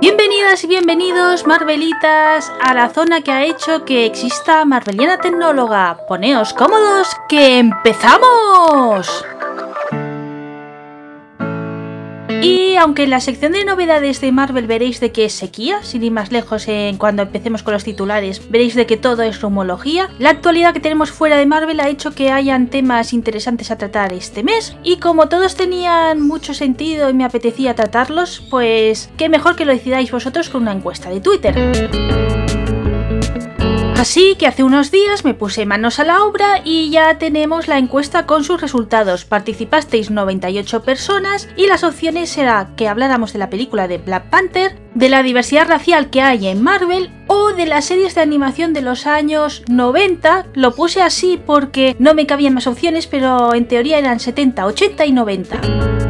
Bienvenidas y bienvenidos, Marvelitas, a la zona que ha hecho que exista Marveliana Tecnóloga. Poneos cómodos, que empezamos. Y aunque en la sección de novedades de Marvel veréis de que es sequía, sin ir más lejos en cuando empecemos con los titulares, veréis de que todo es rumología, la actualidad que tenemos fuera de Marvel ha hecho que hayan temas interesantes a tratar este mes. Y como todos tenían mucho sentido y me apetecía tratarlos, pues qué mejor que lo decidáis vosotros con una encuesta de Twitter. Así que hace unos días me puse manos a la obra y ya tenemos la encuesta con sus resultados. Participasteis 98 personas y las opciones era que habláramos de la película de Black Panther, de la diversidad racial que hay en Marvel o de las series de animación de los años 90. Lo puse así porque no me cabían más opciones, pero en teoría eran 70, 80 y 90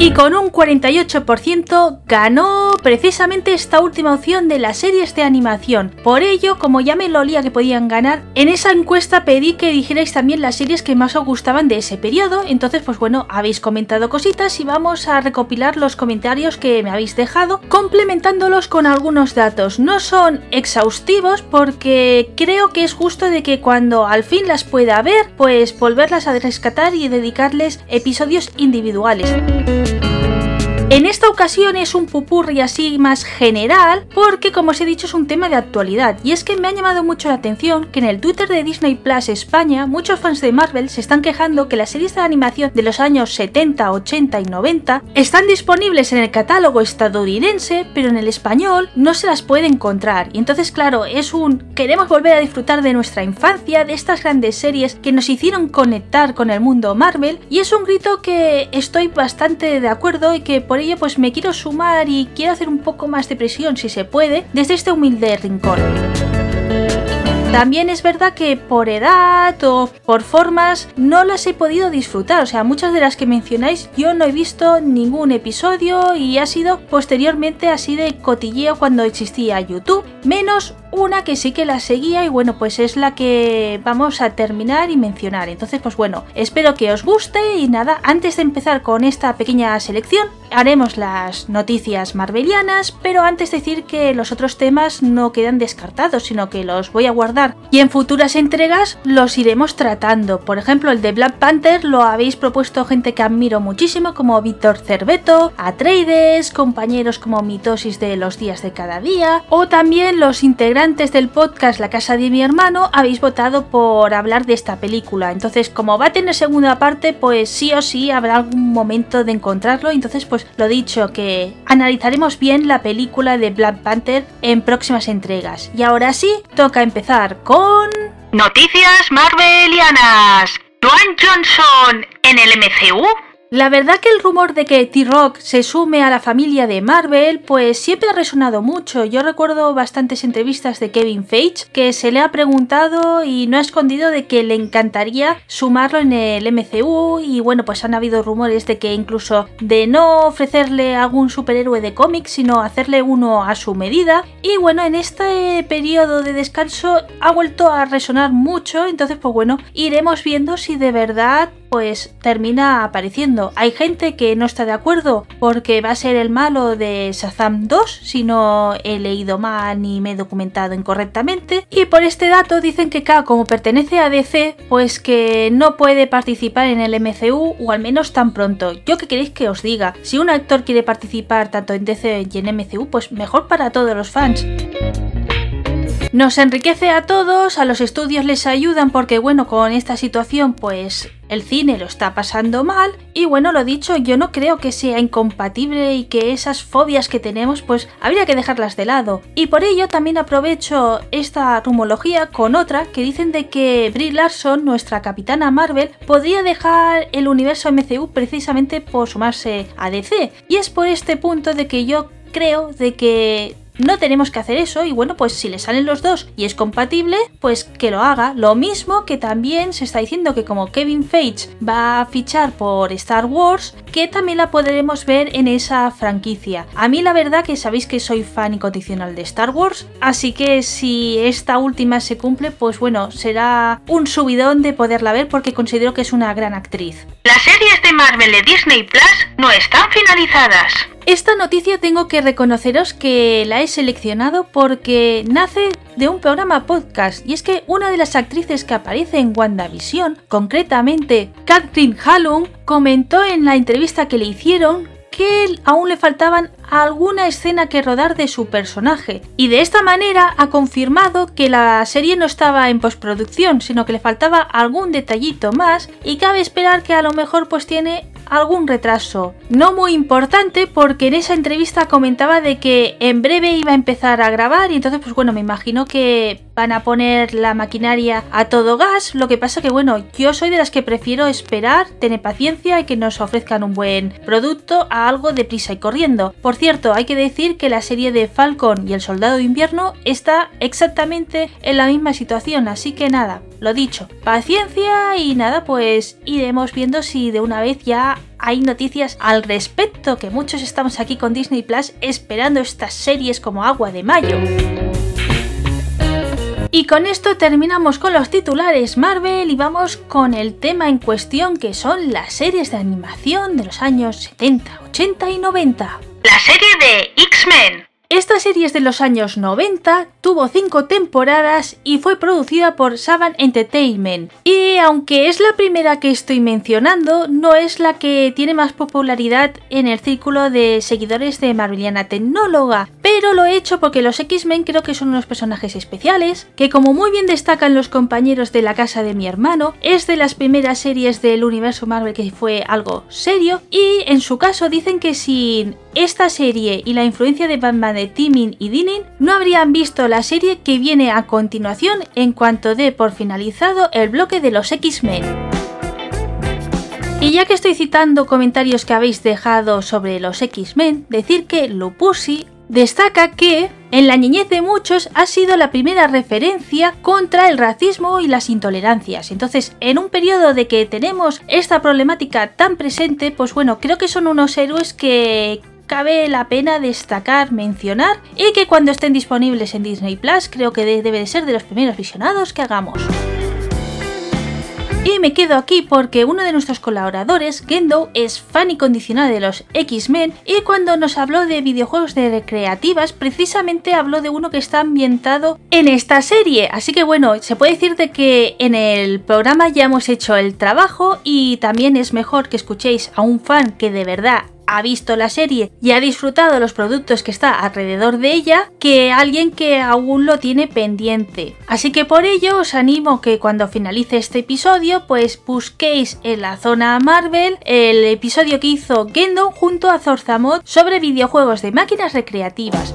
y con un 48% ganó precisamente esta última opción de las series de animación. Por ello, como ya me lo olía que podían ganar, en esa encuesta pedí que dijerais también las series que más os gustaban de ese periodo. Entonces, pues bueno, habéis comentado cositas y vamos a recopilar los comentarios que me habéis dejado, complementándolos con algunos datos. No son exhaustivos porque creo que es justo de que cuando al fin las pueda ver, pues volverlas a rescatar y dedicarles episodios individuales. En esta ocasión es un pupurri así más general porque como os he dicho es un tema de actualidad y es que me ha llamado mucho la atención que en el Twitter de Disney Plus España muchos fans de Marvel se están quejando que las series de animación de los años 70, 80 y 90 están disponibles en el catálogo estadounidense pero en el español no se las puede encontrar. Y entonces claro es un queremos volver a disfrutar de nuestra infancia de estas grandes series que nos hicieron conectar con el mundo Marvel y es un grito que estoy bastante de acuerdo y que por ello pues me quiero sumar y quiero hacer un poco más de presión si se puede desde este humilde rincón. También es verdad que por edad o por formas no las he podido disfrutar, o sea, muchas de las que mencionáis yo no he visto ningún episodio y ha sido posteriormente así de cotilleo cuando existía YouTube, menos una que sí que la seguía y bueno, pues es la que vamos a terminar y mencionar. Entonces, pues bueno, espero que os guste y nada, antes de empezar con esta pequeña selección, haremos las noticias marvelianas, pero antes decir que los otros temas no quedan descartados, sino que los voy a guardar y en futuras entregas los iremos tratando. Por ejemplo, el de Black Panther lo habéis propuesto gente que admiro muchísimo, como Víctor Cerveto, Atreides, compañeros como Mitosis de los días de cada día, o también los integrantes antes del podcast La casa de mi hermano habéis votado por hablar de esta película. Entonces, como va a tener segunda parte, pues sí o sí habrá algún momento de encontrarlo. Entonces, pues lo dicho, que analizaremos bien la película de Black Panther en próximas entregas. Y ahora sí, toca empezar con... Noticias Marvelianas. Dwayne Johnson en el MCU. La verdad que el rumor de que T-Rock se sume a la familia de Marvel pues siempre ha resonado mucho. Yo recuerdo bastantes entrevistas de Kevin Feige que se le ha preguntado y no ha escondido de que le encantaría sumarlo en el MCU y bueno pues han habido rumores de que incluso de no ofrecerle algún superhéroe de cómics sino hacerle uno a su medida. Y bueno en este periodo de descanso ha vuelto a resonar mucho. Entonces pues bueno iremos viendo si de verdad pues termina apareciendo. Hay gente que no está de acuerdo porque va a ser el malo de Shazam 2 si no he leído mal ni me he documentado incorrectamente. Y por este dato dicen que K como pertenece a DC pues que no puede participar en el MCU o al menos tan pronto. Yo que queréis que os diga, si un actor quiere participar tanto en DC y en MCU pues mejor para todos los fans. Nos enriquece a todos, a los estudios les ayudan porque bueno, con esta situación pues el cine lo está pasando mal y bueno, lo dicho, yo no creo que sea incompatible y que esas fobias que tenemos pues habría que dejarlas de lado. Y por ello también aprovecho esta rumología con otra que dicen de que Brie Larson, nuestra capitana Marvel, podría dejar el universo MCU precisamente por sumarse a DC. Y es por este punto de que yo creo de que no tenemos que hacer eso y bueno, pues si le salen los dos y es compatible, pues que lo haga. Lo mismo que también se está diciendo que como Kevin Feige va a fichar por Star Wars, que también la podremos ver en esa franquicia. A mí la verdad que sabéis que soy fan incondicional de Star Wars, así que si esta última se cumple, pues bueno, será un subidón de poderla ver porque considero que es una gran actriz. Las series de Marvel de Disney Plus no están finalizadas. Esta noticia tengo que reconoceros que la he seleccionado porque nace de un programa podcast y es que una de las actrices que aparece en WandaVision, concretamente Catherine Hallum, comentó en la entrevista que le hicieron que aún le faltaban alguna escena que rodar de su personaje y de esta manera ha confirmado que la serie no estaba en postproducción sino que le faltaba algún detallito más y cabe esperar que a lo mejor pues tiene algún retraso. No muy importante porque en esa entrevista comentaba de que en breve iba a empezar a grabar y entonces pues bueno me imagino que van a poner la maquinaria a todo gas. Lo que pasa que bueno yo soy de las que prefiero esperar, tener paciencia y que nos ofrezcan un buen producto a algo de prisa y corriendo. Por cierto hay que decir que la serie de Falcon y el Soldado de Invierno está exactamente en la misma situación así que nada lo dicho, paciencia y nada, pues iremos viendo si de una vez ya hay noticias al respecto, que muchos estamos aquí con Disney Plus esperando estas series como agua de mayo. Y con esto terminamos con los titulares Marvel y vamos con el tema en cuestión que son las series de animación de los años 70, 80 y 90. La serie de X-Men. Esta serie es de los años 90, tuvo 5 temporadas y fue producida por Saban Entertainment. Y aunque es la primera que estoy mencionando, no es la que tiene más popularidad en el círculo de seguidores de Marveliana Tecnóloga, pero lo he hecho porque los X-Men creo que son unos personajes especiales, que como muy bien destacan los compañeros de la casa de mi hermano, es de las primeras series del universo Marvel que fue algo serio, y en su caso dicen que sin esta serie y la influencia de Batman de Timin y Dinin no habrían visto la serie que viene a continuación en cuanto dé por finalizado el bloque de los X-Men. Y ya que estoy citando comentarios que habéis dejado sobre los X-Men, decir que Lupusi destaca que en la niñez de muchos ha sido la primera referencia contra el racismo y las intolerancias. Entonces, en un periodo de que tenemos esta problemática tan presente, pues bueno, creo que son unos héroes que cabe la pena destacar, mencionar y que cuando estén disponibles en Disney Plus creo que debe de ser de los primeros visionados que hagamos. Y me quedo aquí porque uno de nuestros colaboradores, Gendo, es fan incondicional de los X-Men y cuando nos habló de videojuegos de recreativas, precisamente habló de uno que está ambientado en esta serie. Así que bueno, se puede decir de que en el programa ya hemos hecho el trabajo y también es mejor que escuchéis a un fan que de verdad ha visto la serie y ha disfrutado los productos que está alrededor de ella que alguien que aún lo tiene pendiente. Así que por ello os animo que cuando finalice este episodio pues busquéis en la zona Marvel el episodio que hizo Gendo junto a Zorzamod sobre videojuegos de máquinas recreativas.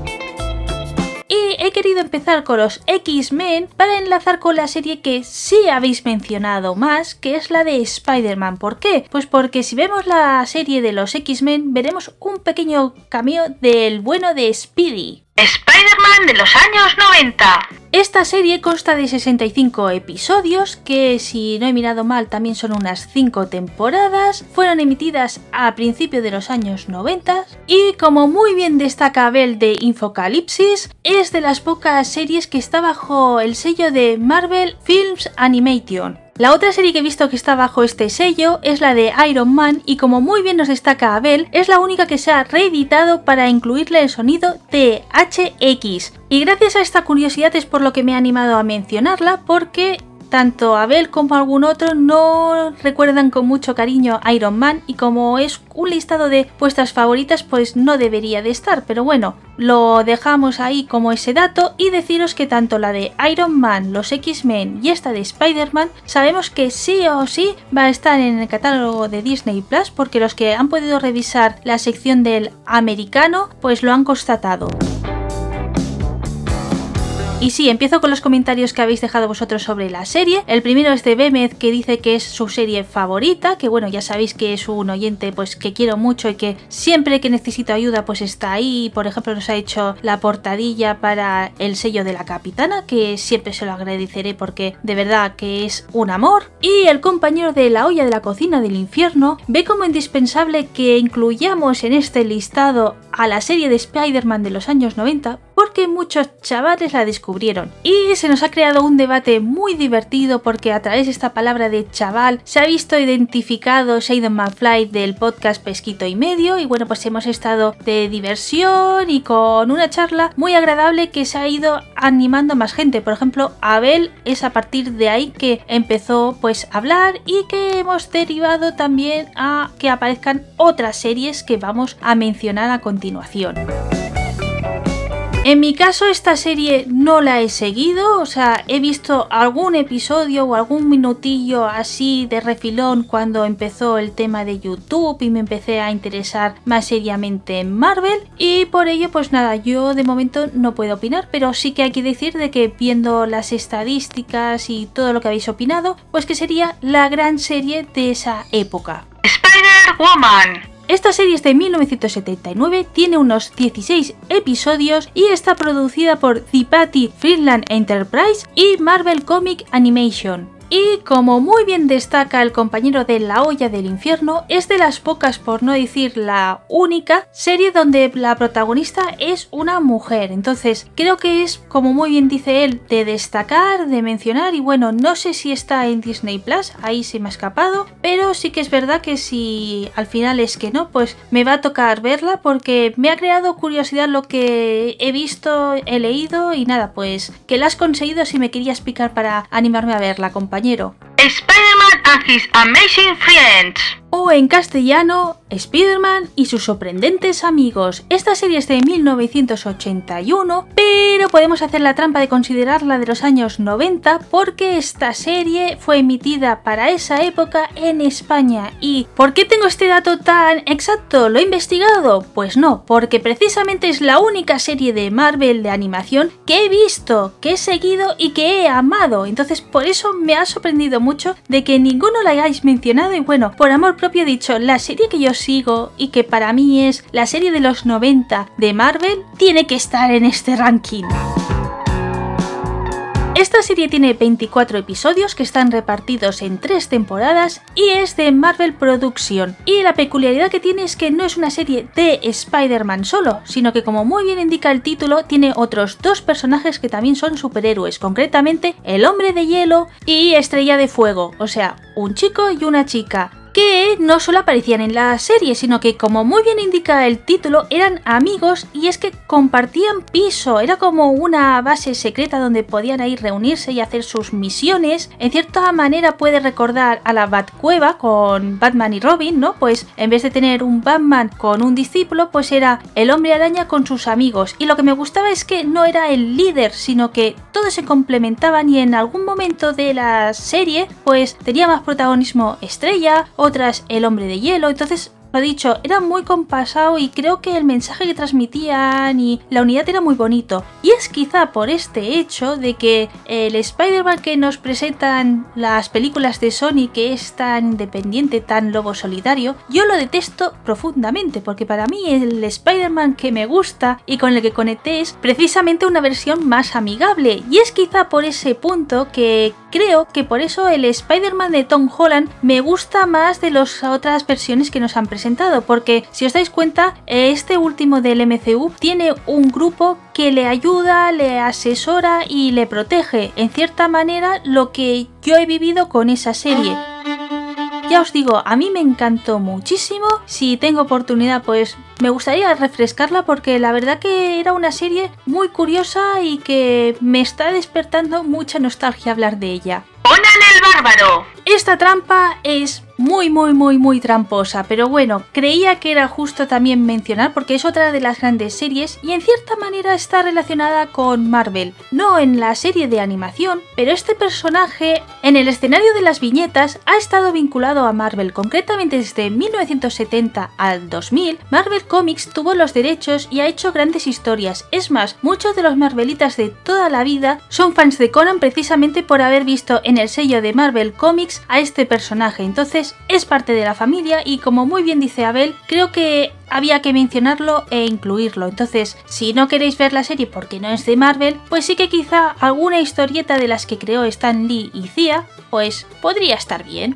Y he querido empezar con los X-Men para enlazar con la serie que sí habéis mencionado más, que es la de Spider-Man. ¿Por qué? Pues porque si vemos la serie de los X-Men veremos un pequeño cameo del bueno de Speedy. Spider-Man de los años 90. Esta serie consta de 65 episodios, que si no he mirado mal también son unas 5 temporadas, fueron emitidas a principios de los años 90 y como muy bien destaca Abel de Infocalipsis, es de las pocas series que está bajo el sello de Marvel Films Animation. La otra serie que he visto que está bajo este sello es la de Iron Man y como muy bien nos destaca Abel, es la única que se ha reeditado para incluirle el sonido THX. Y gracias a esta curiosidad es por lo que me he animado a mencionarla porque tanto Abel como algún otro no recuerdan con mucho cariño a Iron Man y como es un listado de vuestras favoritas pues no debería de estar, pero bueno, lo dejamos ahí como ese dato y deciros que tanto la de Iron Man, los X-Men y esta de Spider-Man sabemos que sí o sí va a estar en el catálogo de Disney Plus porque los que han podido revisar la sección del americano pues lo han constatado. Y sí, empiezo con los comentarios que habéis dejado vosotros sobre la serie. El primero es de Bémez que dice que es su serie favorita, que bueno, ya sabéis que es un oyente pues que quiero mucho y que siempre que necesito ayuda pues está ahí. Por ejemplo, nos ha hecho la portadilla para el sello de la capitana, que siempre se lo agradeceré porque de verdad que es un amor. Y el compañero de la olla de la cocina del infierno ve como indispensable que incluyamos en este listado a la serie de Spider-Man de los años 90 porque muchos chavales la descubrieron. Y se nos ha creado un debate muy divertido porque a través de esta palabra de chaval se ha visto identificado Shadon McFly del podcast Pesquito y Medio y bueno pues hemos estado de diversión y con una charla muy agradable que se ha ido animando más gente. Por ejemplo, Abel es a partir de ahí que empezó pues a hablar y que hemos derivado también a que aparezcan otras series que vamos a mencionar a continuación. En mi caso esta serie no la he seguido, o sea, he visto algún episodio o algún minutillo así de refilón cuando empezó el tema de YouTube y me empecé a interesar más seriamente en Marvel y por ello pues nada, yo de momento no puedo opinar, pero sí que hay que decir de que viendo las estadísticas y todo lo que habéis opinado, pues que sería la gran serie de esa época. Spider-Woman esta serie es de 1979, tiene unos 16 episodios y está producida por Patty Freeland Enterprise y Marvel Comic Animation. Y como muy bien destaca el compañero de La olla del infierno, es de las pocas, por no decir la única, serie donde la protagonista es una mujer. Entonces, creo que es, como muy bien dice él, de destacar, de mencionar. Y bueno, no sé si está en Disney Plus, ahí se me ha escapado. Pero sí que es verdad que si al final es que no, pues me va a tocar verla porque me ha creado curiosidad lo que he visto, he leído y nada, pues que la has conseguido si me querías picar para animarme a verla, compañero. Spider-Man and His Amazing Friends. O en castellano, Spider-Man y sus sorprendentes amigos. Esta serie es de 1981, pero podemos hacer la trampa de considerarla de los años 90 porque esta serie fue emitida para esa época en España. ¿Y por qué tengo este dato tan exacto? ¿Lo he investigado? Pues no, porque precisamente es la única serie de Marvel de animación que he visto, que he seguido y que he amado. Entonces por eso me ha sorprendido mucho de que ninguno la hayáis mencionado y bueno, por amor propio he dicho, la serie que yo sigo y que para mí es la serie de los 90 de Marvel tiene que estar en este ranking. Esta serie tiene 24 episodios que están repartidos en tres temporadas y es de Marvel Production. Y la peculiaridad que tiene es que no es una serie de Spider-Man solo, sino que como muy bien indica el título, tiene otros dos personajes que también son superhéroes, concretamente el hombre de hielo y Estrella de Fuego, o sea, un chico y una chica que no solo aparecían en la serie, sino que como muy bien indica el título, eran amigos y es que compartían piso, era como una base secreta donde podían ir reunirse y hacer sus misiones. En cierta manera puede recordar a la Batcueva con Batman y Robin, ¿no? Pues en vez de tener un Batman con un discípulo, pues era el hombre araña con sus amigos. Y lo que me gustaba es que no era el líder, sino que todos se complementaban y en algún momento de la serie, pues tenía más protagonismo Estrella, otras El hombre de hielo, entonces lo dicho, era muy compasado y creo que el mensaje que transmitían y la unidad era muy bonito. Y es quizá por este hecho de que el Spider-Man que nos presentan las películas de Sony, que es tan independiente, tan lobo solidario, yo lo detesto profundamente, porque para mí el Spider-Man que me gusta y con el que conecté es precisamente una versión más amigable. Y es quizá por ese punto que creo que por eso el Spider-Man de Tom Holland me gusta más de las otras versiones que nos han presentado porque si os dais cuenta, este último del MCU tiene un grupo que le ayuda, le asesora y le protege, en cierta manera, lo que yo he vivido con esa serie. Ya os digo, a mí me encantó muchísimo. Si tengo oportunidad, pues me gustaría refrescarla porque la verdad que era una serie muy curiosa y que me está despertando mucha nostalgia hablar de ella. ¡Conan el bárbaro! Esta trampa es muy muy muy muy tramposa, pero bueno, creía que era justo también mencionar porque es otra de las grandes series y en cierta manera está relacionada con Marvel, no en la serie de animación, pero este personaje en el escenario de las viñetas ha estado vinculado a Marvel, concretamente desde 1970 al 2000, Marvel Comics tuvo los derechos y ha hecho grandes historias, es más, muchos de los Marvelitas de toda la vida son fans de Conan precisamente por haber visto en el sello de Marvel Comics a este personaje, entonces es parte de la familia y como muy bien dice Abel, creo que había que mencionarlo e incluirlo. Entonces, si no queréis ver la serie porque no es de Marvel, pues sí que quizá alguna historieta de las que creó Stan Lee y Cia, pues podría estar bien.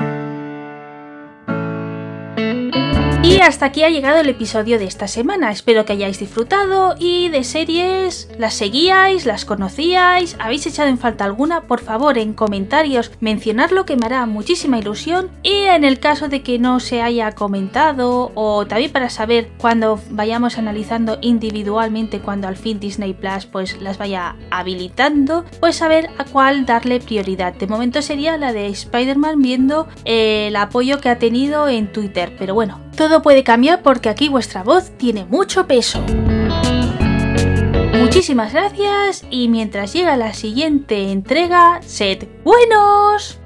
Y hasta aquí ha llegado el episodio de esta semana. Espero que hayáis disfrutado y de series las seguíais, las conocíais, habéis echado en falta alguna, por favor en comentarios mencionadlo que me hará muchísima ilusión y en el caso de que no se haya comentado o también para saber cuando vayamos analizando individualmente cuando al fin Disney Plus pues las vaya habilitando, pues saber a cuál darle prioridad. De momento sería la de Spider-Man viendo el apoyo que ha tenido en Twitter, pero bueno, todo puede cambiar porque aquí vuestra voz tiene mucho peso. Muchísimas gracias y mientras llega la siguiente entrega, sed buenos.